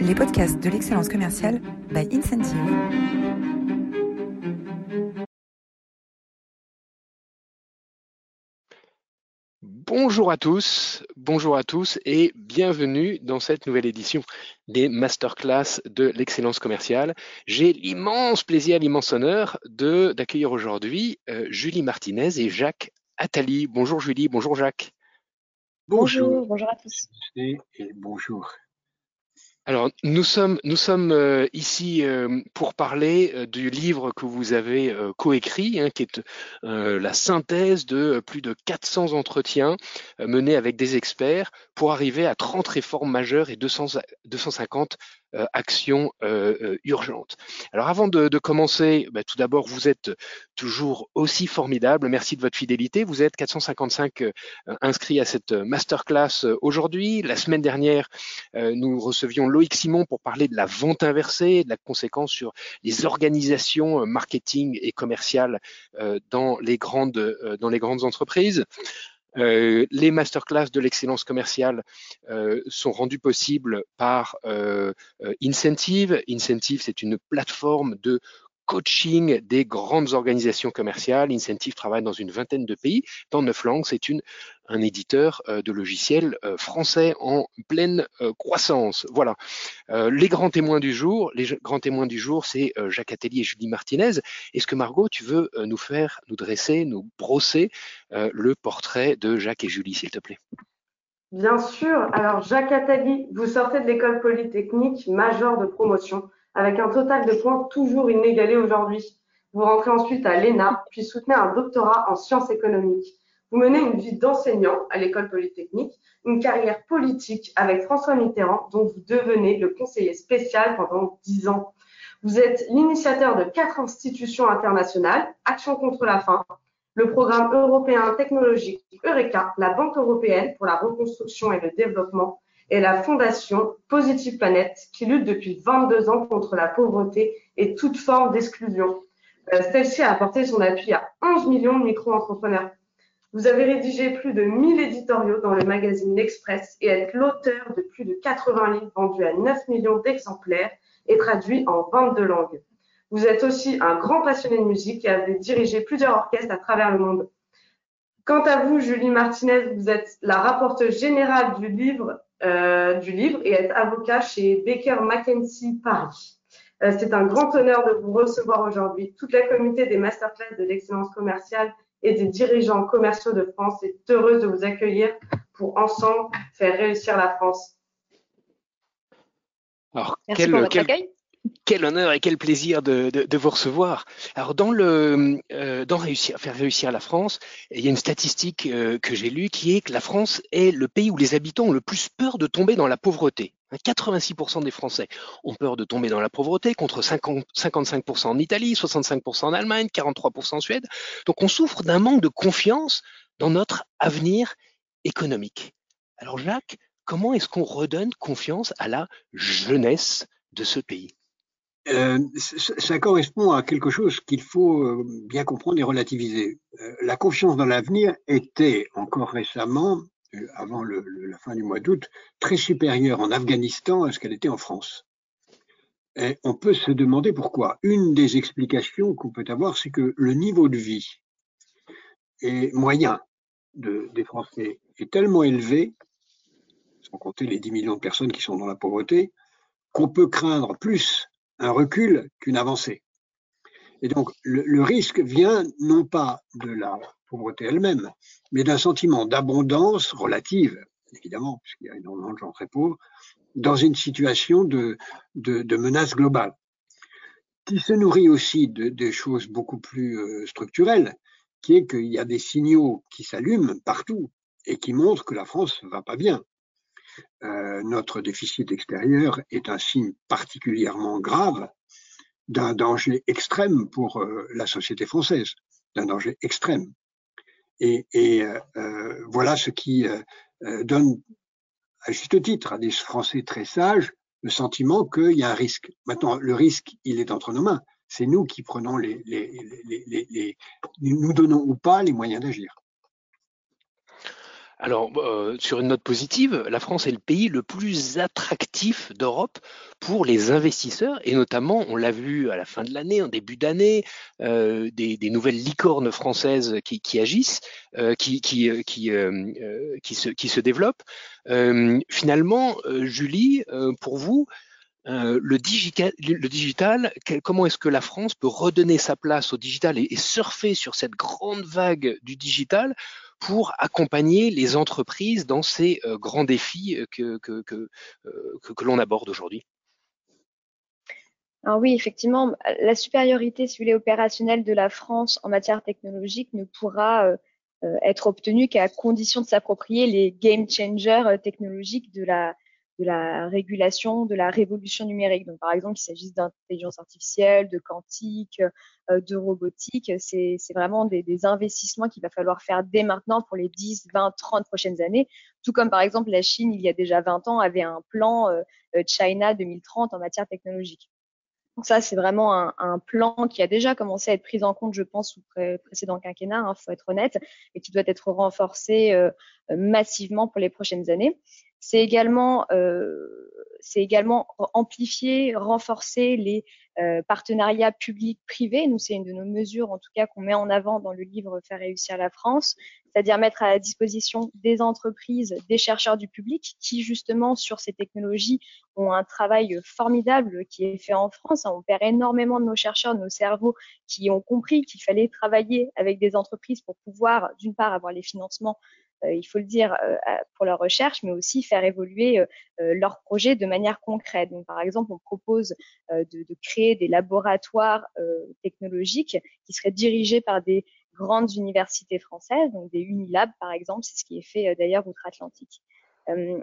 les podcasts de l'excellence commerciale by Incentive. Bonjour à tous, bonjour à tous et bienvenue dans cette nouvelle édition des masterclass de l'excellence commerciale. J'ai l'immense plaisir, l'immense honneur de d'accueillir aujourd'hui euh, Julie Martinez et Jacques Attali. Bonjour Julie, bonjour Jacques. Bonjour, bonjour, à tous. Et bonjour. Alors, nous sommes, euh, ici euh, pour parler euh, du livre que vous avez coécrit, hein, qui est la synthèse de plus de 400 entretiens menés avec des experts pour arriver à 30 réformes majeures et 200, 250 euh, action euh, euh, urgente. Alors avant de, commencer, bah, tout d'abord, vous êtes toujours aussi formidable. Merci de votre fidélité. Vous êtes 455 inscrits à cette masterclass aujourd'hui. La semaine dernière, nous recevions Loïc Simon pour parler de la vente inversée, de la conséquence sur les organisations marketing et commerciales dans les grandes dans les grandes entreprises. Euh, les masterclass de l'excellence commerciale euh, sont rendus possibles par euh, Incentive. Incentive, c'est une plateforme de coaching des grandes organisations commerciales. Incentive travaille dans une vingtaine de pays, dans neuf langues. C'est une un éditeur euh, de logiciels euh, français en pleine euh, croissance. Voilà. les grands témoins du jour, les grands témoins du jour, c'est Jacques Atelier et Julie Martinez. Est-ce que Margot, tu veux nous faire, nous dresser, nous brosser le portrait de Jacques et Julie, s'il te plaît? Bien sûr. Alors, Jacques Attali, vous sortez de l'école polytechnique major de promotion avec un total de points toujours inégalé aujourd'hui. Vous rentrez ensuite à l'ENA, puis soutenez un doctorat en sciences économiques. Vous menez une vie d'enseignant à l'école polytechnique, une carrière politique avec François Mitterrand, dont vous devenez le conseiller spécial pendant dix ans. Vous êtes l'initiateur de quatre institutions internationales, Action contre la faim, le programme européen technologique Eureka, la Banque européenne pour la reconstruction et le développement, et la fondation Positive Planète, qui lutte depuis 22 ans contre la pauvreté et toute forme d'exclusion. Euh, celle-ci a apporté son appui à 11 millions de micro-entrepreneurs vous avez rédigé plus de 1000 éditoriaux dans le magazine L'Express et êtes l'auteur de plus de 80 livres vendus à 9 millions d'exemplaires et traduits en 22 langues. Vous êtes aussi un grand passionné de musique et avez dirigé plusieurs orchestres à travers le monde. Quant à vous, Julie Martinez, vous êtes la rapporteuse générale du livre, du livre et êtes avocat chez Baker McKenzie Paris. Euh, c'est un grand honneur de vous recevoir aujourd'hui. Toute la communauté des masterclass de l'excellence commerciale et des dirigeants commerciaux de France est heureuse de vous accueillir pour ensemble faire réussir la France. Alors, quel, quel, honneur et quel plaisir de, vous recevoir. Alors, dans le euh, faire réussir la France, il y a une statistique euh, que j'ai lue qui est que la France est le pays où les habitants ont le plus peur de tomber dans la pauvreté. 86% des Français ont peur de tomber dans la pauvreté, contre 55% en Italie, 65% en Allemagne, 43% en Suède. Donc on souffre d'un manque de confiance dans notre avenir économique. Alors Jacques, comment est-ce qu'on redonne confiance à la jeunesse de ce pays? Euh, ça correspond à quelque chose qu'il faut euh, bien comprendre et relativiser. Euh, la confiance dans l'avenir était encore récemment avant la fin du mois d'août, très supérieure en Afghanistan à ce qu'elle était en France. Et on peut se demander pourquoi. Une des explications qu'on peut avoir, c'est que le niveau de vie et moyen de, des Français est tellement élevé, sans compter les 10 millions de personnes qui sont dans la pauvreté, qu'on peut craindre plus un recul qu'une avancée. Et donc, le, risque vient non pas de la pauvreté elle-même, mais d'un sentiment d'abondance relative, évidemment, puisqu'il y a énormément de gens très pauvres, dans une situation de, menace globale, qui se nourrit aussi de, choses beaucoup plus euh, structurelles, qui est qu'il y a des signaux qui s'allument partout et qui montrent que la France va pas bien. Euh, notre déficit extérieur est un signe particulièrement grave d'un danger extrême pour euh, la société française, d'un danger extrême. Et, euh, voilà ce qui donne, à juste titre, à des Français très sages, le sentiment qu'il y a un risque. Maintenant, le risque, il est entre nos mains. C'est nous qui prenons les, nous donnons ou pas les moyens d'agir. Alors, euh, sur une note positive, la France est le pays le plus attractif d'Europe pour les investisseurs, et notamment, on l'a vu à la fin de l'année, en début d'année, euh, des, nouvelles licornes françaises qui, agissent, euh, qui, qui, qui, se, qui se développent. finalement, Julie, pour vous, le, digital, le digital, comment est-ce que la France peut redonner sa place au digital et surfer sur cette grande vague du digital pour accompagner les entreprises dans ces euh, grands défis euh, que, que, que, euh, que, l'on aborde aujourd'hui. Alors oui, effectivement, la supériorité, si vous voulez, opérationnelle de la France en matière technologique ne pourra être obtenue qu'à condition de s'approprier les game changers technologiques de la, de la régulation, de la révolution numérique. Donc, par exemple, qu'il s'agisse d'intelligence artificielle, de quantique, euh, de robotique, c'est vraiment des, investissements qu'il va falloir faire dès maintenant pour les 10, 20, 30 prochaines années. Tout comme, par exemple, la Chine, il y a déjà 20 ans, avait un plan euh, euh, China 2030 en matière technologique. Donc ça, c'est vraiment un, plan qui a déjà commencé à être pris en compte, je pense, sous précédent quinquennat, il hein, faut être honnête, et qui doit être renforcé massivement pour les prochaines années. C'est également, euh, c'est également amplifier, renforcer les euh, partenariats publics-privés. Nous, c'est une de nos mesures, en tout cas, qu'on met en avant dans le livre Faire réussir la France, c'est-à-dire mettre à la disposition des entreprises, des chercheurs du public qui, justement, sur ces technologies, ont un travail formidable qui est fait en France. On perd énormément de nos chercheurs, de nos cerveaux qui ont compris qu'il fallait travailler avec des entreprises pour pouvoir, d'une part, avoir les financements il faut le dire, euh, pour leur recherche, mais aussi faire évoluer euh, leurs projets de manière concrète. Donc, par exemple, on propose de, de, créer des laboratoires technologiques qui seraient dirigés par des grandes universités françaises, donc des Unilab par exemple, c'est ce qui est fait d'ailleurs outre-Atlantique.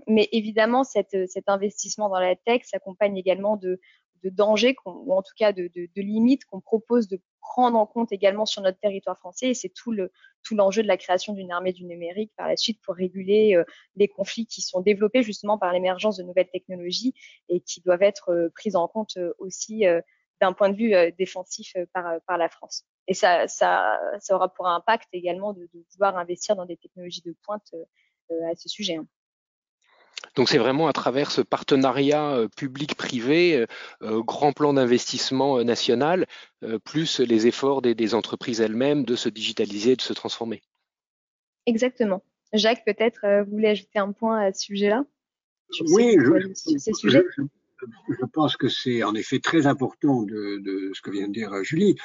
mais évidemment, cet investissement dans la tech s'accompagne également de, de dangers, ou en tout cas de, limites qu'on propose de prendre en compte également sur notre territoire français. Et c'est tout le tout l'enjeu de la création d'une armée du numérique par la suite pour réguler euh, les conflits qui sont développés justement par l'émergence de nouvelles technologies et qui doivent être euh, prises en compte euh, aussi d'un point de vue défensif par, la France. Et ça aura pour impact également de, de vouloir investir dans des technologies de pointe à ce sujet. Hein. Donc c'est vraiment à travers ce partenariat euh, public-privé, euh, euh, grand plan d'investissement national, plus les efforts des, entreprises elles-mêmes de se digitaliser, de se transformer. Exactement. Jacques, peut-être vous voulez ajouter un point à ce sujet-là? Oui, je, je, pense que c'est en effet très important de, ce que vient de dire Julie.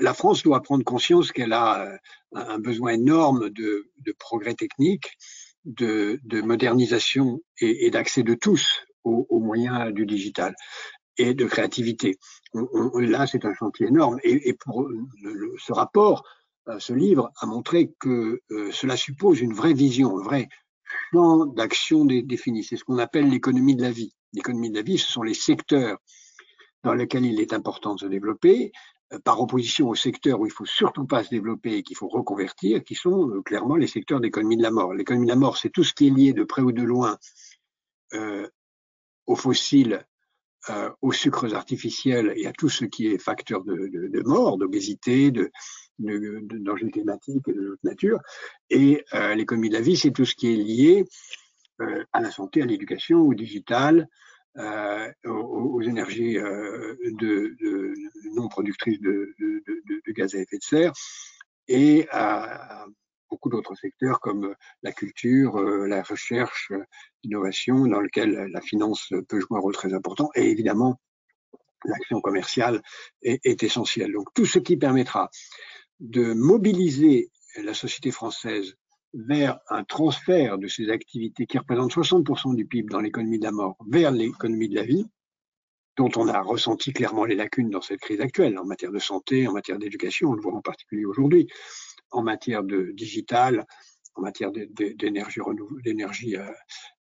La France doit prendre conscience qu'elle a un besoin énorme de, de progrès techniques de, de modernisation et, d'accès de tous aux, moyens du digital et de créativité. là, c'est un chantier énorme. Et, pour ce rapport, euh, ce livre a montré que euh, cela suppose une vraie vision, un vrai champ d'action défini. C'est ce qu'on appelle l'économie de la vie. L'économie de la vie, ce sont les secteurs dans lesquels il est important de se développer, euh, par opposition aux secteurs où il faut surtout pas se développer et qu'il faut reconvertir, qui sont euh, clairement les secteurs d'économie de la mort. L'économie de la mort, c'est tout ce qui est lié de près ou de loin euh, aux fossiles, euh, aux sucres artificiels et à tout ce qui est facteur de, mort, d'obésité, de, de, de climatique et de toute nature. Et euh, l'économie de la vie, c'est tout ce qui est lié euh, à la santé, à l'éducation, au digital, euh, aux, énergies euh, non productrices de, de, gaz à effet de serre et à, beaucoup d'autres secteurs comme la culture, euh, la recherche, l'innovation, dans lequel la finance peut jouer un rôle très important, et évidemment l'action commerciale est, est essentielle. Donc tout ce qui permettra de mobiliser la société française vers un transfert de ces activités qui représentent 60% du PIB dans l'économie de la mort vers l'économie de la vie, dont on a ressenti clairement les lacunes dans cette crise actuelle en matière de santé, en matière d'éducation, on le voit en particulier aujourd'hui, en matière de digital, en matière d'énergie euh,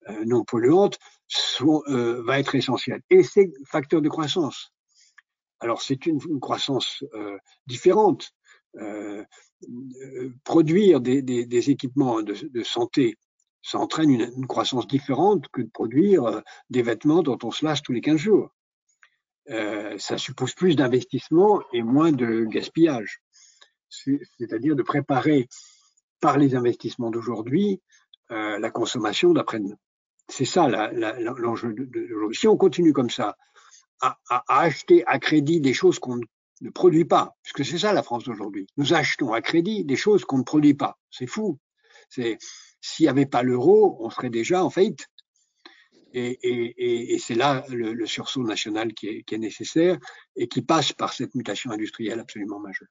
euh, non polluante, euh, va être essentiel. Et c'est facteur de croissance. Alors c'est une, croissance différente. Produire des, équipements de, santé, ça entraîne une, une, croissance différente que de produire des vêtements dont on se lâche tous les 15 jours. Ça suppose plus d'investissement et moins de gaspillage. C'est-à-dire de préparer par les investissements d'aujourd'hui la consommation d'après-demain. C'est ça l'enjeu de, Si on continue comme ça, à, acheter à crédit des choses qu'on ne produit pas, puisque c'est ça la France d'aujourd'hui. Nous achetons à crédit des choses qu'on ne produit pas. C'est fou. S'il n'y avait pas l'euro, on serait déjà en faillite. Et, c'est là le, sursaut national qui est, nécessaire et qui passe par cette mutation industrielle absolument majeure.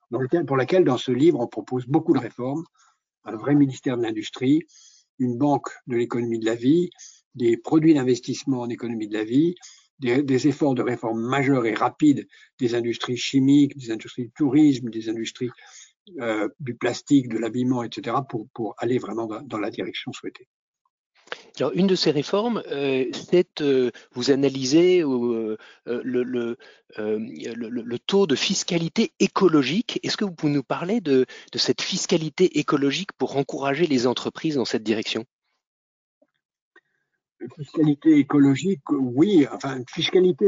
pour laquelle, dans ce livre, on propose beaucoup de réformes, un vrai ministère de l'industrie, une banque de l'économie de la vie, des produits d'investissement en économie de la vie, des, efforts de réforme majeurs et rapides des industries chimiques, des industries du tourisme, des industries euh, du plastique, de l'habillement, etc., pour, pour aller vraiment dans la direction souhaitée. Alors, une de ces réformes, euh, c'est euh, vous analysez euh, le, taux de fiscalité écologique. Est-ce que vous pouvez nous parler de, cette fiscalité écologique pour encourager les entreprises dans cette direction? Fiscalité écologique, oui. Enfin, fiscalité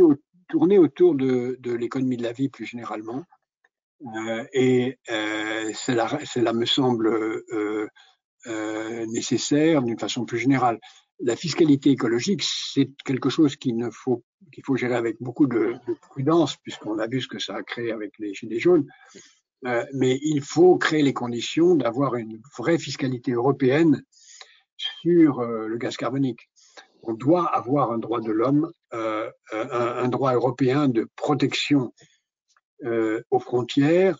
tournée autour de, l'économie de la vie plus généralement. et cela me semble euh, nécessaire d'une façon plus générale. La fiscalité écologique, c'est quelque chose qu'il faut qu'il faut gérer avec beaucoup de, de prudence, puisqu'on a vu ce que ça a créé avec les gilets jaunes. Euh, mais il faut créer les conditions d'avoir une vraie fiscalité européenne sur euh, le gaz carbonique. On doit avoir un droit de l'homme, euh, un, droit européen de protection aux frontières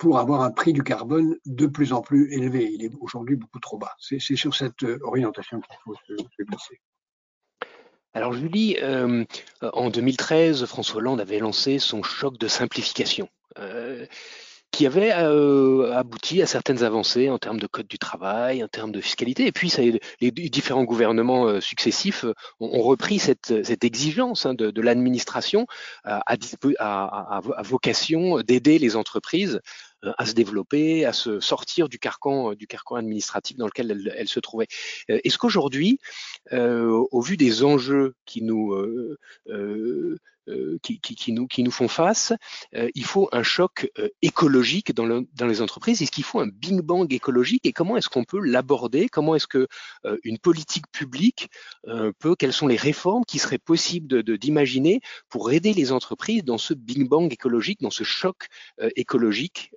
pour avoir un prix du carbone de plus en plus élevé. Il est aujourd'hui beaucoup trop bas. C'est sur cette euh, orientation qu'il faut se, glisser. Alors Julie, euh, en 2013, François Hollande avait lancé son choc de simplification. Euh, qui avait abouti à certaines avancées en termes de code du travail, en termes de fiscalité. Et puis, les différents gouvernements successifs ont, repris cette, exigence hein, de, l'administration à, vocation d'aider les entreprises à se développer, à se sortir du carcan, du carcan administratif dans lequel elles, elles se trouvaient. Est-ce qu'aujourd'hui, au vu des enjeux qui nous euh, qui, nous, font face, euh, il faut un choc euh, écologique dans, le, dans les entreprises. Est-ce qu'il faut un bing bang écologique et comment est-ce qu'on peut l'aborder? Comment est-ce que une politique publique peut Quelles sont les réformes qui seraient possibles d'imaginer pour aider les entreprises dans ce bing bang écologique, dans ce choc écologique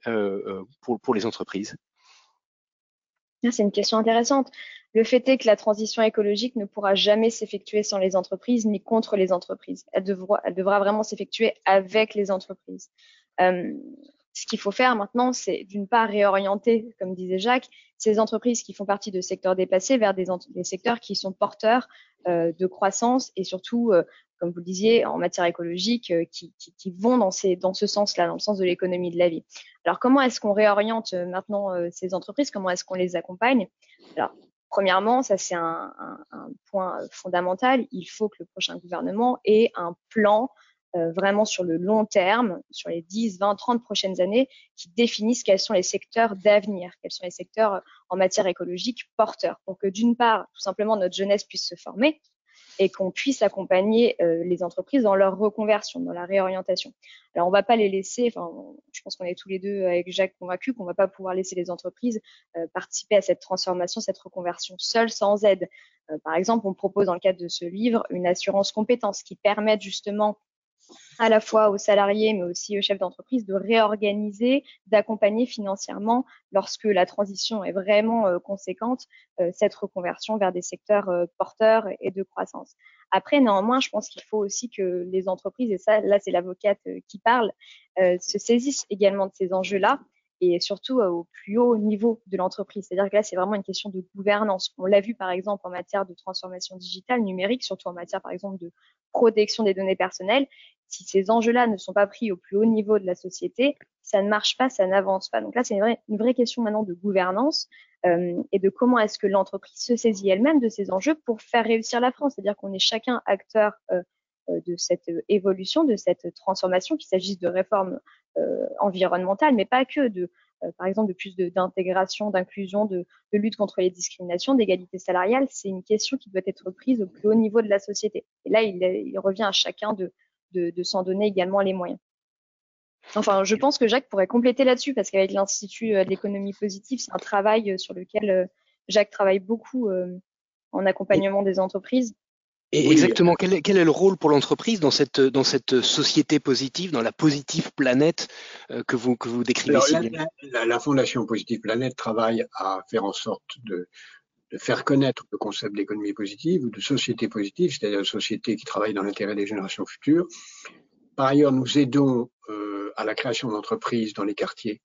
pour, pour les entreprises? Ah, C'est une question intéressante. Le fait est que la transition écologique ne pourra jamais s'effectuer sans les entreprises ni contre les entreprises. Elle devra, elle devra vraiment s'effectuer avec les entreprises. Euh, ce qu'il faut faire maintenant, c'est d'une part réorienter, comme disait Jacques, ces entreprises qui font partie de secteurs dépassés vers des, des secteurs qui sont porteurs euh, de croissance et surtout, euh, comme vous le disiez, en matière écologique, qui, vont dans, ce sens-là, dans le sens de l'économie de la vie. Alors, comment est-ce qu'on réoriente maintenant ces entreprises? Comment est-ce qu'on les accompagne? Alors, Premièrement, ça c'est un, point fondamental, il faut que le prochain gouvernement ait un plan euh, vraiment sur le long terme, sur les 10, 20, 30 prochaines années, qui définisse quels sont les secteurs d'avenir, quels sont les secteurs en matière écologique porteurs. Donc, d'une part, tout simplement, notre jeunesse puisse se former, et qu'on puisse accompagner euh, les entreprises dans leur reconversion, dans la réorientation. Alors on va pas les laisser, enfin je pense qu'on est tous les deux avec Jacques convaincus qu'on va pas pouvoir laisser les entreprises euh, participer à cette transformation, cette reconversion seule, sans aide. Euh, par exemple, on propose dans le cadre de ce livre une assurance compétence qui permette justement à la fois aux salariés, mais aussi aux chefs d'entreprise, de réorganiser, d'accompagner financièrement, lorsque la transition est vraiment euh, conséquente, euh, cette reconversion vers des secteurs euh, porteurs et de croissance. Après, néanmoins, je pense qu'il faut aussi que les entreprises, et ça, là, c'est l'avocate qui parle, se saisissent également de ces enjeux-là et surtout au plus haut niveau de l'entreprise. C'est-à-dire que là, c'est vraiment une question de gouvernance. On l'a vu par exemple en matière de transformation digitale, numérique, surtout en matière par exemple de protection des données personnelles. Si ces enjeux-là ne sont pas pris au plus haut niveau de la société, ça ne marche pas, ça n'avance pas. Donc là, c'est une vraie, question maintenant de gouvernance euh, et de comment est-ce que l'entreprise se saisit elle-même de ces enjeux pour faire réussir la France. C'est-à-dire qu'on est chacun acteur euh, euh de cette évolution, de cette transformation, qu'il s'agisse de réformes euh, environnementales, mais pas que, de euh, par exemple de plus d'intégration, d'inclusion, de, de, lutte contre les discriminations, d'égalité salariale, c'est une question qui doit être prise au plus haut niveau de la société. Et là, il, il revient à chacun de, de, de s'en donner également les moyens. Enfin, je pense que Jacques pourrait compléter là-dessus parce qu'avec l'Institut euh, de l'économie positive, c'est un travail sur lequel Jacques travaille beaucoup en accompagnement des entreprises. Et exactement, quel est, quel est, le rôle pour l'entreprise dans cette, dans cette société positive, dans la positive planète que, vous, que vous décrivez Alors, la, la, la, Fondation Positive Planète travaille à faire en sorte de, de faire connaître le concept d'économie positive ou de société positive, c'est-à-dire une société qui travaille dans l'intérêt des générations futures. Par ailleurs, nous aidons euh, à la création d'entreprises dans les quartiers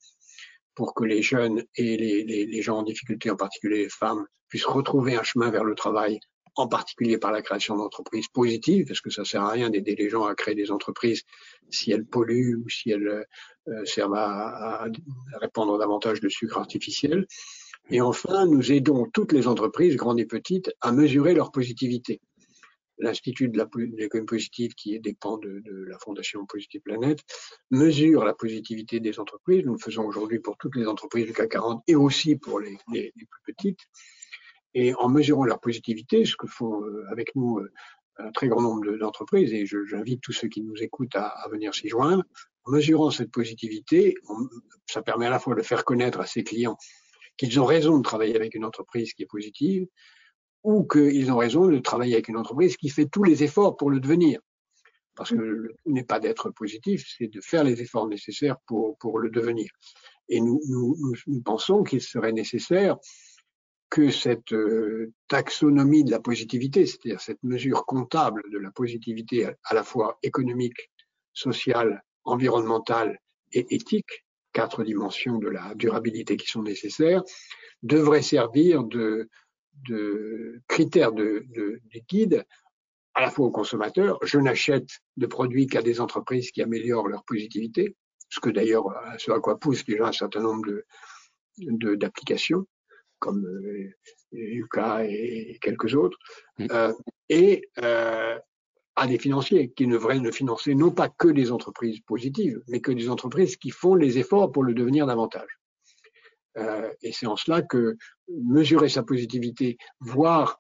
pour que les jeunes et les, les, les, gens en difficulté, en particulier les femmes, puissent retrouver un chemin vers le travail, en particulier par la création d'entreprises positives, parce que ça sert à rien d'aider les gens à créer des entreprises si elles polluent ou si elles euh, servent à, répandre davantage de sucre artificiel. Et enfin, nous aidons toutes les entreprises, grandes et petites, à mesurer leur positivité. L'Institut de l'économie positive, qui dépend de, la Fondation Positive Planète, mesure la positivité des entreprises. Nous le faisons aujourd'hui pour toutes les entreprises du CAC 40 et aussi pour les plus petites. Et en mesurant leur positivité, ce que font euh, avec nous euh, un très grand nombre d'entreprises, et j'invite tous ceux qui nous écoutent à, à venir s'y joindre, en mesurant cette positivité, ça permet à la fois de faire connaître à ses clients qu'ils ont raison de travailler avec une entreprise qui est positive ou qu'ils ont raison de travailler avec une entreprise qui fait tous les efforts pour le devenir. Parce que le n'est pas d'être positif, c'est de faire les efforts nécessaires pour, pour le devenir. Et nous, nous, nous pensons qu'il serait nécessaire que cette euh, taxonomie de la positivité, c'est-à-dire cette mesure comptable de la positivité à la fois économique, sociale, environnementale et éthique, quatre dimensions de la durabilité qui sont nécessaires, devraient servir de, critères de, de, de guide à la fois aux consommateurs. Je n'achète de produits qu'à des entreprises qui améliorent leur positivité, ce que d'ailleurs, ce à quoi poussent déjà un certain nombre de, d'applications, comme euh, Yuka et quelques autres. Mmh. Euh, et euh, à des financiers qui devraient ne financer non pas que des entreprises positives, mais que des entreprises qui font les efforts pour le devenir davantage. Euh, et c'est en cela que mesurer sa positivité, voir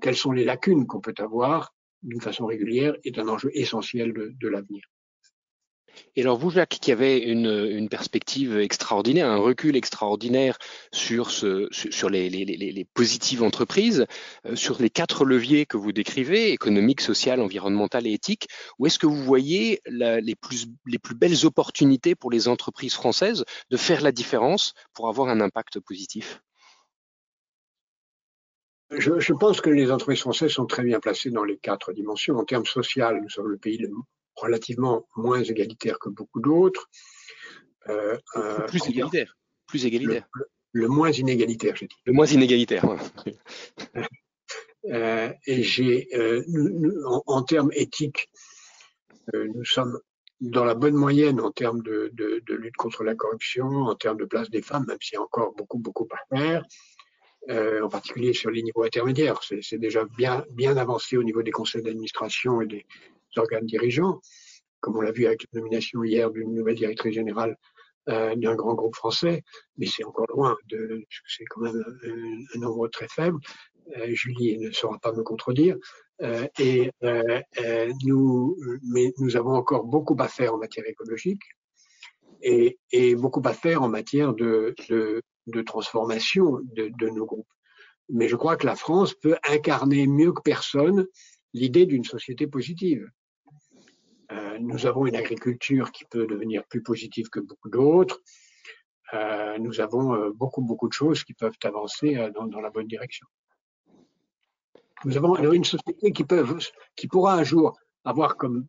quelles sont les lacunes qu'on peut avoir d'une façon régulière, est un enjeu essentiel de, de l'avenir. Et alors vous, Jacques, qui avez une, perspective extraordinaire, un recul extraordinaire sur, les, positives entreprises, euh, sur les quatre leviers que vous décrivez, économique, social, environnemental et éthique, où est-ce que vous voyez les, plus, les plus belles opportunités pour les entreprises françaises de faire la différence pour avoir un impact positif? Je, je, pense que les entreprises françaises sont très bien placées dans les quatre dimensions. En termes social, nous sommes le pays le relativement moins égalitaire que beaucoup d'autres. Euh, plus égalitaire. Plus égalitaire. Le, le, le moins inégalitaire, j'ai dit. Le moins inégalitaire. euh, et j'ai, euh, en, en, termes éthiques, euh, nous sommes dans la bonne moyenne en termes de, de, de, lutte contre la corruption, en termes de place des femmes, même s'il y a encore beaucoup, beaucoup à faire. Euh, en particulier sur les niveaux intermédiaires. C'est déjà bien, bien avancé au niveau des conseils d'administration et des, organes dirigeants, comme on l'a vu avec la nomination hier d'une nouvelle directrice générale euh, d'un grand groupe français, mais c'est encore loin, de, c'est quand même un, nombre très faible. Euh, Julie ne saura pas me contredire. Euh, et nous, mais nous avons encore beaucoup à faire en matière écologique et, beaucoup à faire en matière de, transformation de nos groupes. Mais je crois que la France peut incarner mieux que personne l'idée d'une société positive. Euh, nous avons une agriculture qui peut devenir plus positive que beaucoup d'autres. Euh, nous avons euh, beaucoup, beaucoup de choses qui peuvent avancer dans, la bonne direction. Nous avons alors une société qui, peut, pourra un jour avoir comme,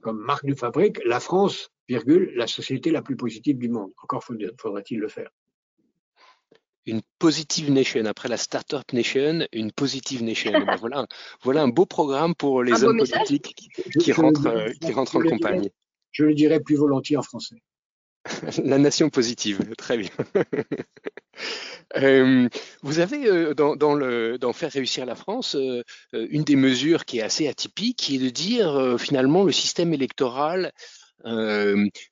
comme marque de fabrique la France, virgule, la société la plus positive du monde. Encore faudrait-il le faire une positive nation. Après la startup nation, une positive nation. ben voilà, voilà un beau programme pour les un hommes politiques qui, qui, rentrent, euh, qui rentrent en campagne. Je le dirais plus volontiers en français. la nation positive, très bien. euh, vous avez euh, dans, dans, le, dans Faire réussir la France euh, une des mesures qui est assez atypique, qui est de dire euh, finalement le système électoral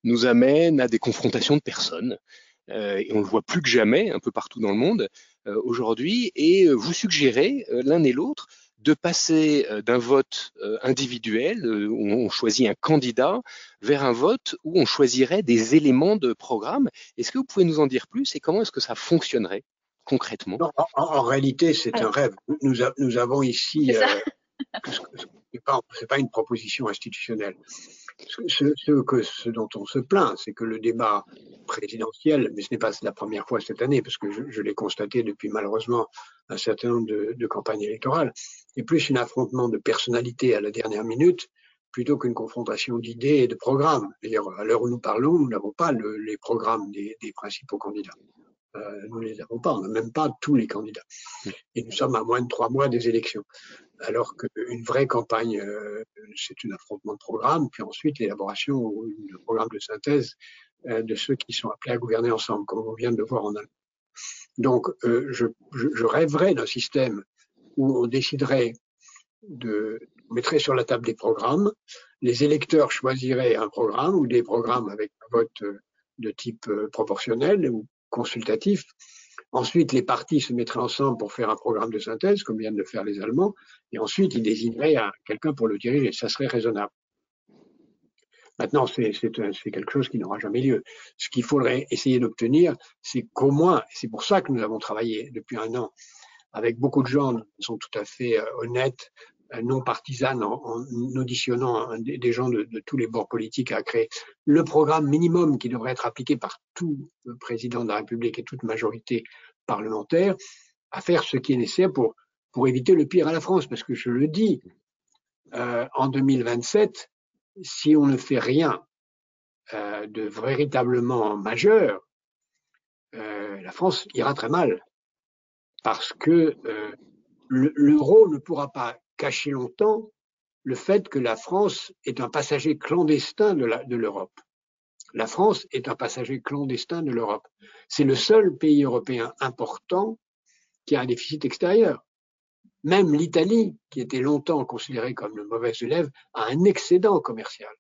nous amène à des confrontations de personnes. Euh, et on le voit plus que jamais un peu partout dans le monde euh, aujourd'hui, et euh, vous suggérez l'un et l'autre de passer d'un vote individuel où on choisit un candidat vers un vote où on choisirait des éléments de programme. Est-ce que vous pouvez nous en dire plus et comment est-ce que ça fonctionnerait concrètement? En, réalité, c'est un rêve. Nous, nous avons ici, euh, c'est pas, pas une proposition institutionnelle. Ce, que, ce dont on se plaint, c'est que le débat présidentiel, mais ce n'est pas la première fois cette année, parce que je, l'ai constaté depuis malheureusement un certain nombre de, campagnes électorales, est plus un affrontement de personnalités à la dernière minute plutôt qu'une confrontation d'idées et de programmes. D'ailleurs, à l'heure où nous parlons, nous n'avons pas le, les programmes des principaux candidats. Euh, nous ne les avons pas, on n'a même pas tous les candidats. Et nous sommes à moins de trois mois des élections. Alors qu'une vraie campagne, euh, c'est un affrontement de programmes, puis ensuite l'élaboration de programme de synthèse euh, de ceux qui sont appelés à gouverner ensemble, comme on vient de le voir en Allemagne. Donc, je, je, je, rêverais d'un système où on déciderait de on mettrait sur la table des programmes, les électeurs choisiraient un programme ou des programmes avec un vote de type proportionnel ou consultatif. Ensuite, les partis se mettraient ensemble pour faire un programme de synthèse, comme viennent de faire les Allemands, et ensuite ils désigneraient quelqu'un pour le diriger. Ça serait raisonnable. Maintenant, c'est quelque chose qui n'aura jamais lieu. Ce qu'il faudrait essayer d'obtenir, c'est qu'au moins, c'est pour ça que nous avons travaillé depuis un an avec beaucoup de gens qui sont tout à fait euh, honnêtes, non partisane en, en auditionnant des, des gens de, de, tous les bords politiques à créer le programme minimum qui devrait être appliqué par tout président de la République et toute majorité parlementaire à faire ce qui est nécessaire pour, pour éviter le pire à la France. Parce que je le dis, euh, en 2027, si on ne fait rien euh, de véritablement majeur, euh, la France ira très mal. Parce que euh, l'euro ne pourra pas caché longtemps le fait que la France est un passager clandestin de l'Europe. La, France est un passager clandestin de l'Europe. C'est le seul pays européen important qui a un déficit extérieur. Même l'Italie, qui était longtemps considérée comme le mauvais élève, a un excédent commercial.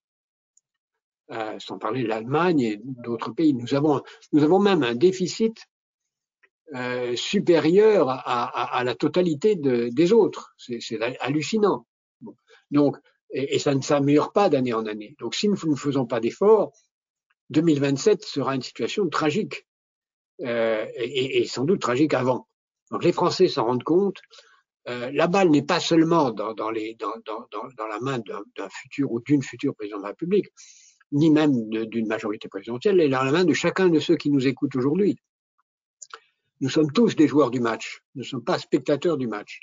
Euh, sans parler de l'Allemagne et d'autres pays. Nous avons, nous avons même un déficit euh, supérieure à, la totalité de, des autres. C'est hallucinant. Donc, et, ça ne s'améliore pas d'année en année. Donc, si nous ne faisons pas d'efforts, 2027 sera une situation tragique euh, et, sans doute tragique avant. Donc, les Français s'en rendent compte. Euh, la balle n'est pas seulement dans, dans, la main d'un futur ou d'une future président de la République, ni même d'une majorité présidentielle, elle est dans la main de chacun de ceux qui nous écoutent aujourd'hui. Nous sommes tous des joueurs du match. Nous ne sommes pas spectateurs du match.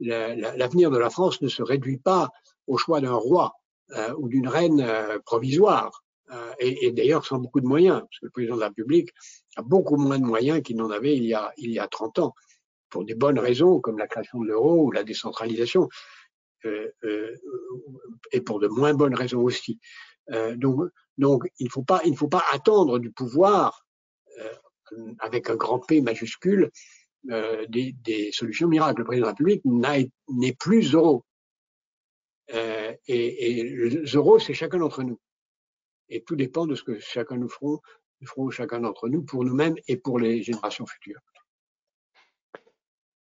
L'avenir de la France ne se réduit pas au choix d'un roi euh, ou d'une reine euh, provisoire. Euh, et, d'ailleurs sans beaucoup de moyens, parce que le président de la République a beaucoup moins de moyens qu'il n'en avait il y, a, il y a 30 ans, pour des bonnes raisons comme la création de l'euro ou la décentralisation, et pour de moins bonnes raisons aussi. donc, il ne faut pas attendre du pouvoir avec un grand P majuscule, euh, des, solutions miracles. Le président de la République n'est plus euro. Euh, et, et c'est chacun d'entre nous. Et tout dépend de ce que chacun nous ferons, nous ferons chacun d'entre nous pour nous-mêmes et pour les générations futures.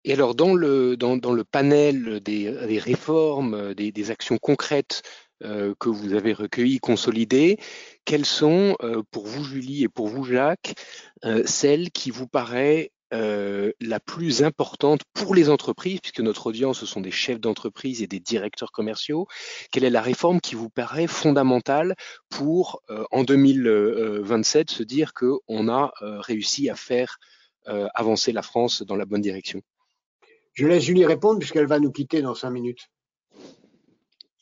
Et alors, dans le, panel des, réformes, des, actions concrètes euh, que vous avez recueillies, consolidées, quelles sont, euh, pour vous, Julie, et pour vous, Jacques, euh, celles qui vous paraît euh, la plus importante pour les entreprises, puisque notre audience, ce sont des chefs d'entreprise et des directeurs commerciaux? Quelle est la réforme qui vous paraît fondamentale pour, euh, en 2027, se dire qu'on a euh, réussi à faire avancer la France dans la bonne direction? Je laisse Julie répondre puisqu'elle va nous quitter dans cinq minutes.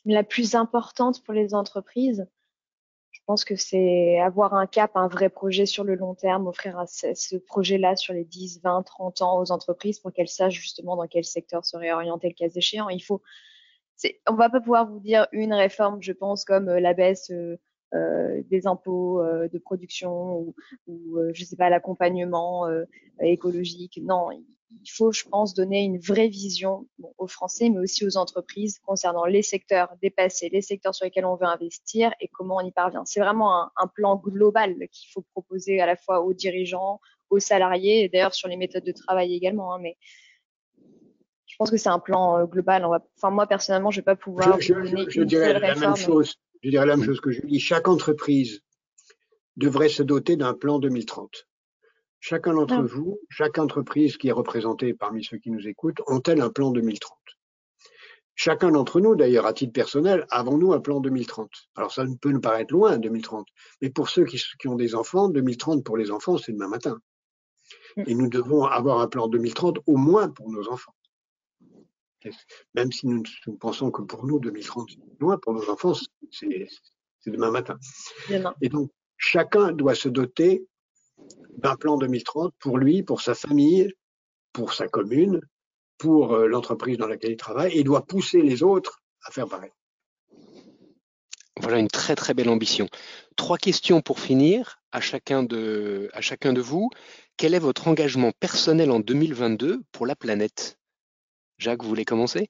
La plus importante pour les entreprises, je pense que c'est avoir un cap, un vrai projet sur le long terme, offrir ce, ce projet-là sur les 10, 20, 30 ans aux entreprises pour qu'elles sachent justement dans quel secteur se réorienter le cas échéant. Il faut, on va pas pouvoir vous dire une réforme, je pense, comme euh, la baisse euh, des impôts euh, de production ou, ou euh, je sais pas l'accompagnement écologique. Non, il faut, je pense, donner une vraie vision bon, aux Français, mais aussi aux entreprises concernant les secteurs dépassés, les secteurs sur lesquels on veut investir et comment on y parvient. C'est vraiment un, un plan global qu'il faut proposer à la fois aux dirigeants, aux salariés, et d'ailleurs sur les méthodes de travail également. Hein, mais je pense que c'est un plan euh, global. On va, enfin, moi personnellement, je vais pas pouvoir je, je, je, dirais la même chose. Je dirais la même chose que je dis. Chaque entreprise devrait se doter d'un plan 2030 chacun d'entre vous, chaque entreprise qui est représentée parmi ceux qui nous écoutent, ont-elles un plan 2030 Chacun d'entre nous, d'ailleurs, à titre personnel, avons-nous un plan 2030 Alors ça peut nous paraître loin, 2030, mais pour ceux qui, ont des enfants, 2030 pour les enfants, c'est demain matin. Mm. Et nous devons avoir un plan 2030 au moins pour nos enfants. Même si nous, pensons que pour nous, 2030, c'est loin, pour nos enfants, c'est demain matin. Et donc, chacun doit se doter d'un plan 2030 pour lui, pour sa famille, pour sa commune, pour euh, l'entreprise dans laquelle il travaille et doit pousser les autres à faire pareil. Voilà une très très belle ambition. Trois questions pour finir à chacun de, à chacun de vous. Quel est votre engagement personnel en 2022 pour la planète? Jacques, vous voulez commencer?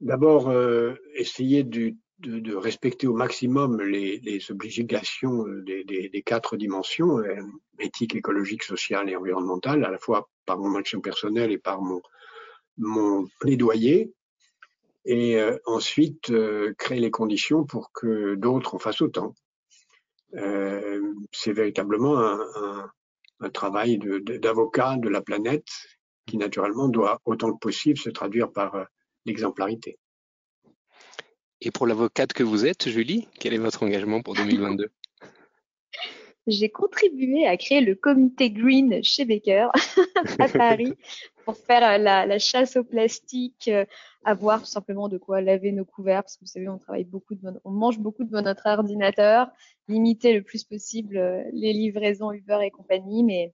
D'abord, euh, essayer de, respecter au maximum les, obligations euh, des, quatre dimensions, éthique, écologique, sociale et environnementale, à la fois par mon action personnelle et par mon, plaidoyer, et euh, ensuite euh, créer les conditions pour que d'autres en fassent autant. Euh, c'est véritablement un, travail d'avocat de, la planète qui naturellement doit autant que possible se traduire par euh, l'exemplarité. Et pour l'avocate que vous êtes, Julie, quel est votre engagement pour 2022 j'ai contribué à créer le comité Green chez Baker à Paris pour faire euh, la, chasse au plastique, euh, avoir tout simplement de quoi laver nos couverts, parce que vous savez, on travaille beaucoup, de, on mange beaucoup devant notre ordinateur, limiter le plus possible euh, les livraisons Uber et compagnie, mais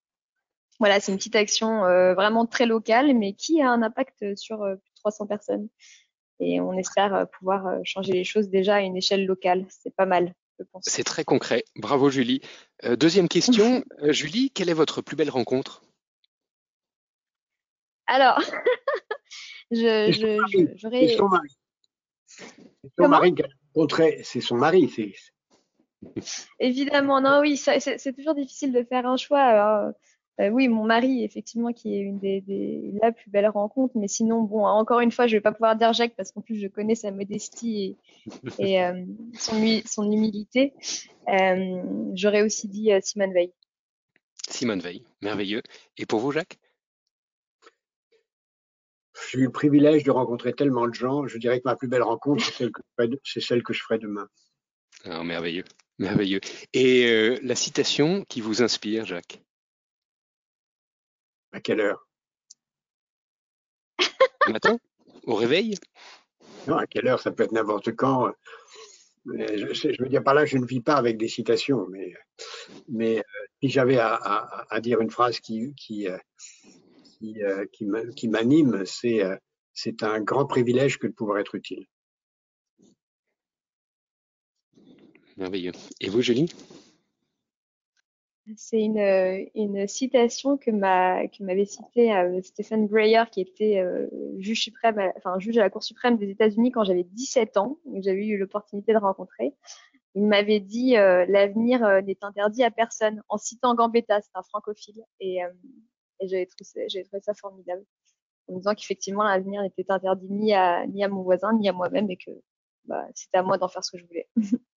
voilà, c'est une petite action vraiment très locale, mais qui a un impact sur plus de 300 personnes. Et on espère pouvoir changer les choses déjà à une échelle locale. C'est pas mal. C'est très concret. Bravo Julie. Euh, deuxième question, euh, Julie, quelle est votre plus belle rencontre? Alors, je, j'aurais. C'est son mari. C'est son mari rencontré. C'est son mari. Évidemment, non, oui, c'est toujours difficile de faire un choix. Euh, oui, mon mari, effectivement, qui est une des, des, la plus belle rencontre. Mais sinon, bon, encore une fois, je vais pas pouvoir dire Jacques parce qu'en plus, je connais sa modestie et, et euh, son, son, humilité. Euh, J'aurais aussi dit euh, Simone Veil. Simone Veil, merveilleux. Et pour vous, Jacques? J'ai eu le privilège de rencontrer tellement de gens. Je dirais que ma plus belle rencontre, c'est celle que je ferai, celle que je ferai demain. Ah, merveilleux, merveilleux. Et euh, la citation qui vous inspire, Jacques? À quelle heure? Le matin? Au réveil? Non, à quelle heure? Ça peut être n'importe quand. Je, veux dire par là, je ne vis pas avec des citations, mais, mais euh, si j'avais à, dire une phrase qui, qui, euh, euh, qui, m'anime, c'est c'est un grand privilège que de pouvoir être utile. Merveilleux. Et vous, Julie? C'est une, une citation que m'a que m'avait citée euh, Stephen Breyer, qui était euh, juge suprême, enfin juge à la Cour suprême des États-Unis quand j'avais 17 ans, et j'avais eu l'opportunité de rencontrer. Il m'avait dit euh, l'avenir n'est interdit à personne, en citant Gambetta, c'est un francophile, et, et j'avais trouvé, trouvé ça formidable, en disant qu'effectivement l'avenir n'était interdit ni à ni à mon voisin ni à moi-même, et que bah, c'était à moi d'en faire ce que je voulais.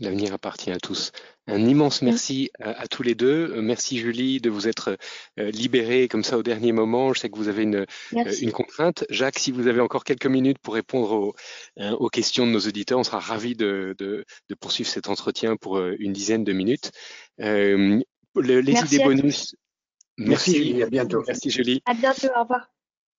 L'avenir appartient à tous. Un immense merci à, tous les deux. Euh, merci Julie de vous être euh, libérée comme ça au dernier moment. Je sais que vous avez une, euh, une contrainte. Jacques, si vous avez encore quelques minutes pour répondre aux, aux questions de nos auditeurs, on sera ravis de, de, de, poursuivre cet entretien pour une dizaine de minutes. Euh, les idées bonus. Merci, merci, à bientôt. Merci Julie. À bientôt, au revoir.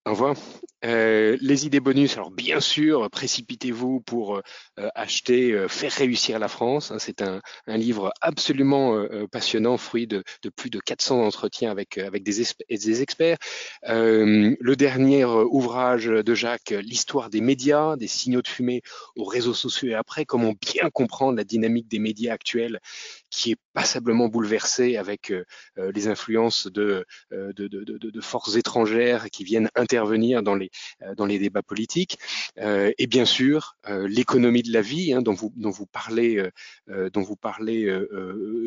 Au revoir. Euh, les idées bonus, alors bien sûr, précipitez-vous pour euh, acheter euh, Faire réussir la France. Hein, c'est un, un, livre absolument euh, passionnant, fruit de, de, plus de 400 entretiens avec, avec des, des experts. le dernier ouvrage de Jacques, L'histoire des médias, des signaux de fumée aux réseaux sociaux et après, comment bien comprendre la dynamique des médias actuels qui est passablement bouleversée avec les influences de, de, de, de, forces étrangères qui viennent intervenir dans les euh, dans les débats politiques, euh, et bien sûr euh, l'économie de la vie hein, dont vous dont vous parlez dont vous parlez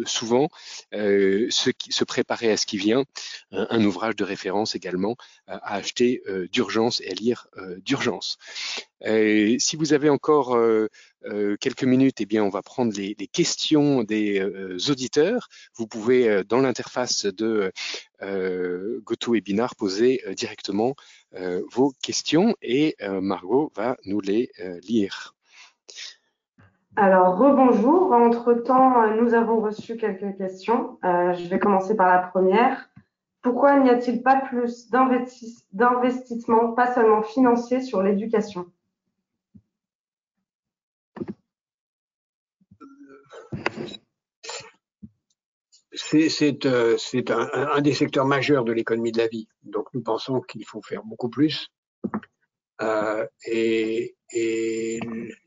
souvent, se préparer à ce qui vient, un, ouvrage de référence également à acheter d'urgence et à lire d'urgence. Si vous avez encore quelques minutes, eh bien, on va prendre les, questions des auditeurs. Vous pouvez, dans l'interface de GoToWebinar, poser directement vos questions et Margot va nous les lire. Alors, rebonjour. Entre-temps, nous avons reçu quelques questions. Euh, je vais commencer par la première. Pourquoi n'y a-t-il pas plus d'investissement, pas seulement financier, sur l'éducation? C'est euh, un, des secteurs majeurs de l'économie de la vie. Donc nous pensons qu'il faut faire beaucoup plus. Euh, et,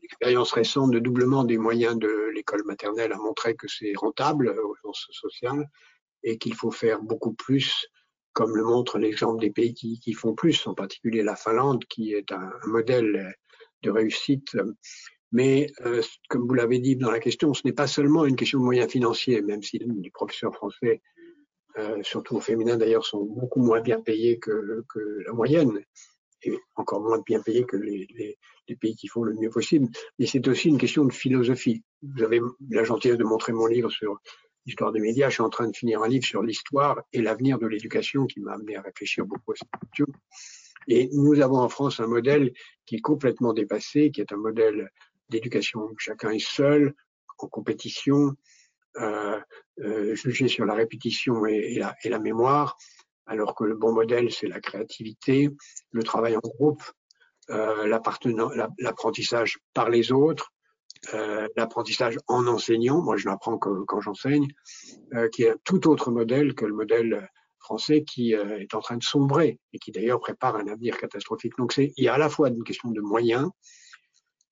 l'expérience récente de doublement des moyens de l'école maternelle a montré que c'est rentable au sens social et qu'il faut faire beaucoup plus, comme le montre l'exemple des pays qui, qui, font plus, en particulier la Finlande, qui est un, modèle de réussite. Mais euh, comme vous l'avez dit dans la question, ce n'est pas seulement une question de moyens financiers, même si les professeurs français, euh, surtout au féminin d'ailleurs, sont beaucoup moins bien payés que, que la moyenne et encore moins bien payés que les, les, les, pays qui font le mieux possible. Mais c'est aussi une question de philosophie. Vous avez la gentillesse de montrer mon livre sur l'histoire des médias. Je suis en train de finir un livre sur l'histoire et l'avenir de l'éducation qui m'a amené à réfléchir beaucoup à cette question. Et nous avons en France un modèle qui est complètement dépassé, qui est un modèle d'éducation chacun est seul, en compétition, euh, euh, jugé sur la répétition et, la, mémoire, alors que le bon modèle, c'est la créativité, le travail en groupe, euh, l'apprentissage par les autres, l'apprentissage en enseignant, moi je l'apprends quand, quand j'enseigne, qui est un tout autre modèle que le modèle français qui est en train de sombrer et qui d'ailleurs prépare un avenir catastrophique. Donc il y a à la fois une question de moyens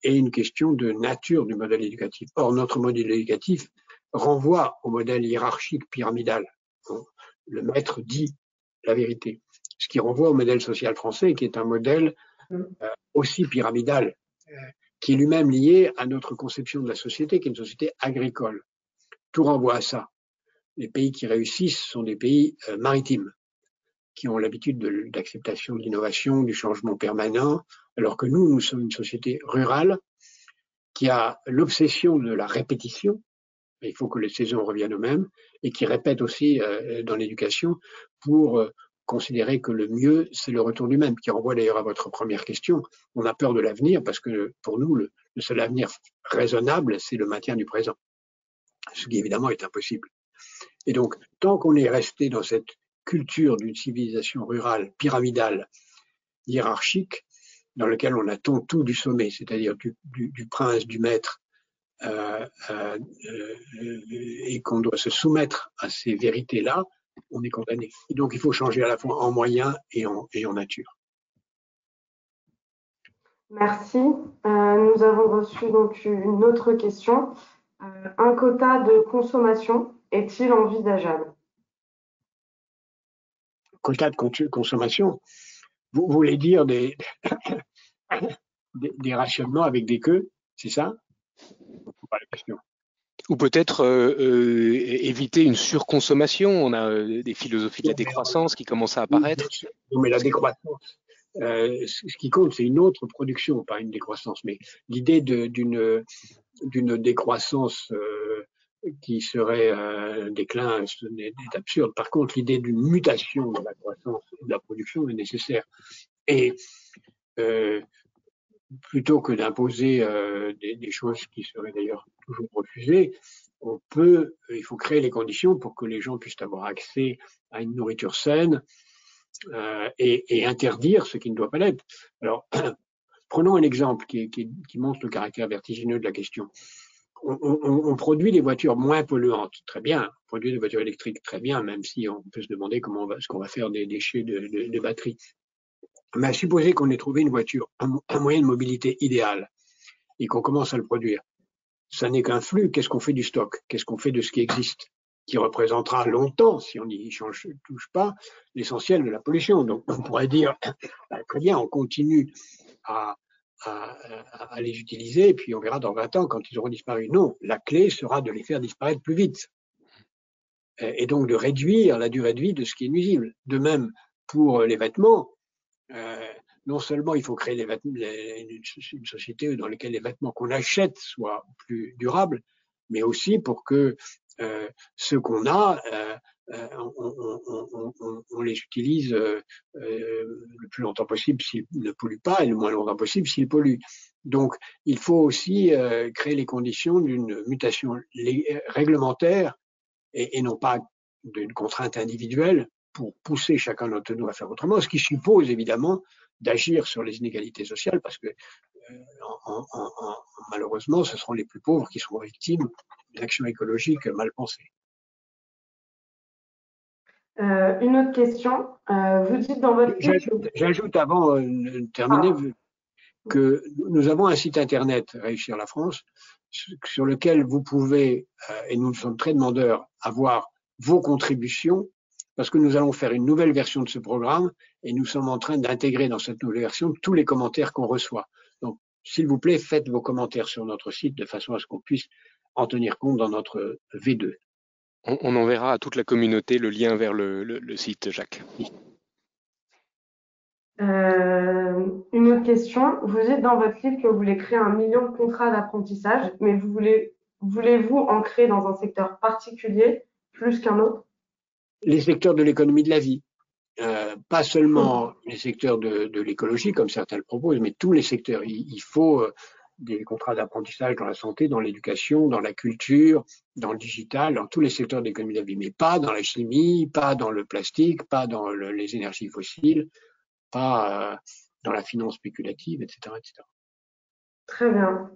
et une question de nature du modèle éducatif. Or notre modèle éducatif renvoie au modèle hiérarchique pyramidal. Le maître dit la vérité. Ce qui renvoie au modèle social français, qui est un modèle euh, aussi pyramidal, euh, qui est lui-même lié à notre conception de la société, qui est une société agricole. Tout renvoie à ça. Les pays qui réussissent sont des pays euh, maritimes, qui ont l'habitude de, de l'innovation, du changement permanent, alors que nous, nous sommes une société rurale qui a l'obsession de la répétition, il faut que les saisons reviennent aux mêmes, et qui répète aussi euh, dans l'éducation pour euh, considérer que le mieux, c'est le retour du même, qui renvoie d'ailleurs à votre première question. On a peur de l'avenir parce que pour nous, le seul avenir raisonnable, c'est le maintien du présent, ce qui évidemment est impossible. Et donc, tant qu'on est resté dans cette culture d'une civilisation rurale pyramidale, hiérarchique, dans laquelle on attend tout du sommet, c'est-à-dire du, prince, du maître, euh, euh, euh, et qu'on doit se soumettre à ces vérités-là, on est condamné. Donc il faut changer à la fois en moyens et en, nature. Merci. Nous avons reçu donc une autre question. Un quota de consommation est-il envisageable? Quota de consommation Vous voulez dire des, des, des rationnements avec des queues, c'est ça? Ou peut-être euh, euh, éviter une surconsommation. On a euh, des philosophies de la décroissance qui commencent à apparaître. mais la décroissance, ce qui compte, c'est une autre production, pas une décroissance. Mais l'idée d'une décroissance qui serait un déclin est, est absurde. Par contre, l'idée d'une mutation de la croissance et de la production est nécessaire. Et euh, plutôt que d'imposer euh, des, des, choses qui seraient d'ailleurs toujours refusées, on peut, il faut créer les conditions pour que les gens puissent avoir accès à une nourriture saine euh, et, et, interdire ce qui ne doit pas l'être. Alors, prenons un exemple qui, qui, qui, montre le caractère vertigineux de la question. On, produit des voitures moins polluantes, très bien. On produit des voitures électriques, très bien, même si on peut se demander comment on va, ce qu'on va faire des déchets de, de, de batteries. Mais à supposer qu'on ait trouvé une voiture, un, moyen de mobilité idéal, et qu'on commence à le produire, ça n'est qu'un flux. Qu'est-ce qu'on fait du stock? Qu'est-ce qu'on fait de ce qui existe Qui représentera longtemps, si on n'y touche pas, l'essentiel de la pollution? Donc on pourrait dire, bah, très bien, on continue à, à, les utiliser, et puis on verra dans 20 ans quand ils auront disparu. Non, la clé sera de les faire disparaître plus vite. Et donc de réduire la durée de vie de ce qui est nuisible. De même, pour les vêtements, euh, non seulement il faut créer vêtements, une société dans laquelle les vêtements qu'on achète soient plus durables, mais aussi pour que euh, ceux qu'on a, euh, euh on, on, les utilise euh, euh, le plus longtemps possible s'ils ne polluent pas et le moins longtemps possible s'ils polluent. Donc, il faut aussi créer les conditions d'une mutation réglementaire et, non pas d'une contrainte individuelle pour pousser chacun d'entre nous à faire autrement, ce qui suppose évidemment d'agir sur les inégalités sociales parce que euh, en, en, en, malheureusement, ce seront les plus pauvres qui seront victimes d'une action écologique mal pensée. Euh, une autre question. Euh, vous dites dans votre J'ajoute avant euh, de terminer ah. que nous avons un site internet Réussir la France sur lequel vous pouvez, euh, et nous sommes très demandeurs, avoir vos contributions parce que nous allons faire une nouvelle version de ce programme et nous sommes en train d'intégrer dans cette nouvelle version tous les commentaires qu'on reçoit. Donc, s'il vous plaît, faites vos commentaires sur notre site de façon à ce qu'on puisse en tenir compte dans notre V2. On, enverra à toute la communauté le lien vers le, site, Jacques. Euh, une autre question. Vous dites dans votre livre que vous voulez créer un million de contrats d'apprentissage, mais vous voulez, voulez-vous en créer dans un secteur particulier plus qu'un autre? Les secteurs de l'économie de la vie. Euh, pas seulement les secteurs de, de l'écologie, comme certains le proposent, mais tous les secteurs. Il, il faut euh, des contrats d'apprentissage dans la santé, dans l'éducation, dans la culture, dans le digital, dans tous les secteurs de l'économie de la vie, mais pas dans la chimie, pas dans le plastique, pas dans le, les énergies fossiles, pas euh, dans la finance spéculative, etc., etc. Très bien.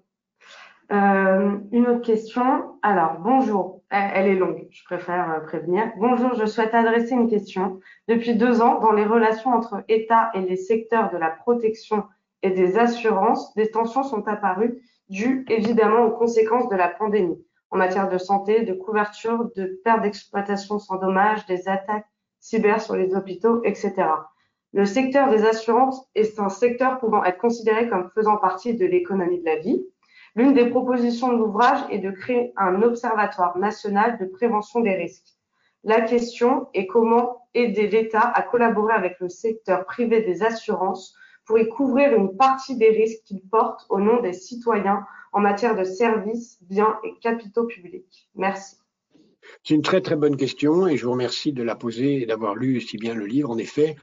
Euh, une autre question. Alors, bonjour. Elle est longue, je préfère euh, prévenir. Bonjour, je souhaite adresser une question. Depuis deux ans, dans les relations entre État et les secteurs de la protection et des assurances, des tensions sont apparues dues évidemment aux conséquences de la pandémie en matière de santé, de couverture, de perte d'exploitation sans dommage, des attaques cyber sur les hôpitaux, etc. Le secteur des assurances est un secteur pouvant être considéré comme faisant partie de l'économie de la vie. L'une des propositions de l'ouvrage est de créer un observatoire national de prévention des risques. La question est comment aider l'État à collaborer avec le secteur privé des assurances pour y couvrir une partie des risques qu'il porte au nom des citoyens en matière de services, biens et capitaux publics. Merci. C'est une très très bonne question et je vous remercie de la poser et d'avoir lu si bien le livre. En effet,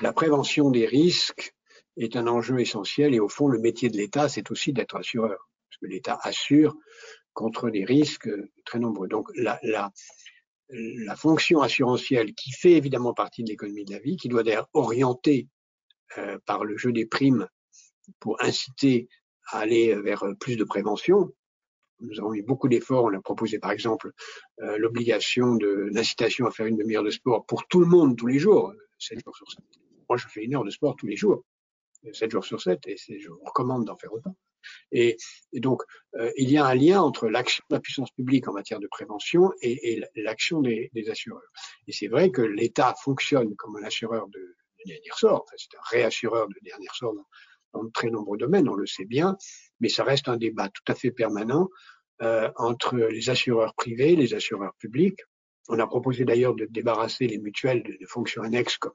la prévention des risques est un enjeu essentiel et au fond, le métier de l'État, c'est aussi d'être assureur que l'État assure contre des risques très nombreux. Donc la fonction assurantielle qui fait évidemment partie de l'économie de la vie, qui doit d'ailleurs orienter euh, par le jeu des primes pour inciter à aller vers plus de prévention. Nous avons eu beaucoup d'efforts. On a proposé par exemple euh, l'obligation de l'incitation à faire une demi-heure de sport pour tout le monde tous les jours, 7 jours sur 7. Moi, je fais une heure de sport tous les jours, 7 jours sur 7, et je vous recommande d'en faire autant. Et, donc, euh, il y a un lien entre l'action de la puissance publique en matière de prévention et, l'action des, assureurs. Et c'est vrai que l'État fonctionne comme un assureur de dernier sort, enfin, c'est un réassureur de dernier sort dans, de très nombreux domaines, on le sait bien, mais ça reste un débat tout à fait permanent euh, entre les assureurs privés, les assureurs publics. On a proposé d'ailleurs de débarrasser les mutuelles de, fonctions annexes comme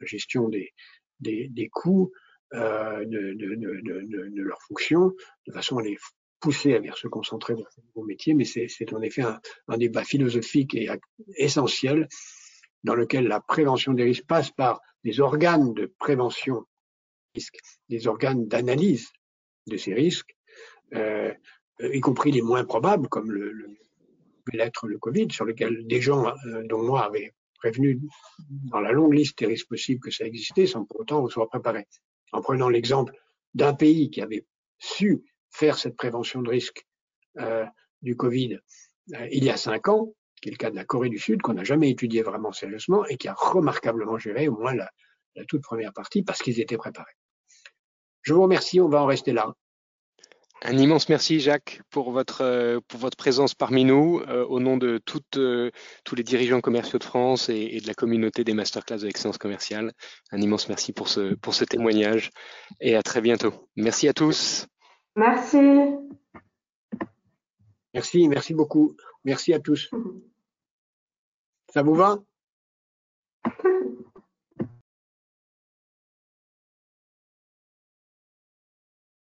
la gestion des, des, des coûts, de, de, de, de, leurs fonctions, de façon à les pousser à vers se concentrer dans ce nouveau métier. Mais c'est en effet un, un, débat philosophique et essentiel dans lequel la prévention des risques passe par des organes de prévention risques, des organes d'analyse de ces risques, euh, y compris les moins probables, comme le, le l'être le Covid, sur lequel des gens, euh, dont moi, avaient prévenu dans la longue liste des risques possibles que ça existait, sans pour autant soit préparés en prenant l'exemple d'un pays qui avait su faire cette prévention de risque euh, du Covid euh, il y a cinq ans, qui est le cas de la Corée du Sud, qu'on n'a jamais étudié vraiment sérieusement et qui a remarquablement géré au moins la, la toute première partie parce qu'ils étaient préparés. Je vous remercie, on va en rester là. Un immense merci Jacques pour votre euh, pour votre présence parmi nous euh, au nom de toutes, euh, tous les dirigeants commerciaux de France et, et, de la communauté des masterclass de l'excellence commerciale. Un immense merci pour ce pour ce témoignage et à très bientôt. Merci à tous. Merci. Merci, merci beaucoup. Merci à tous. Ça vous va?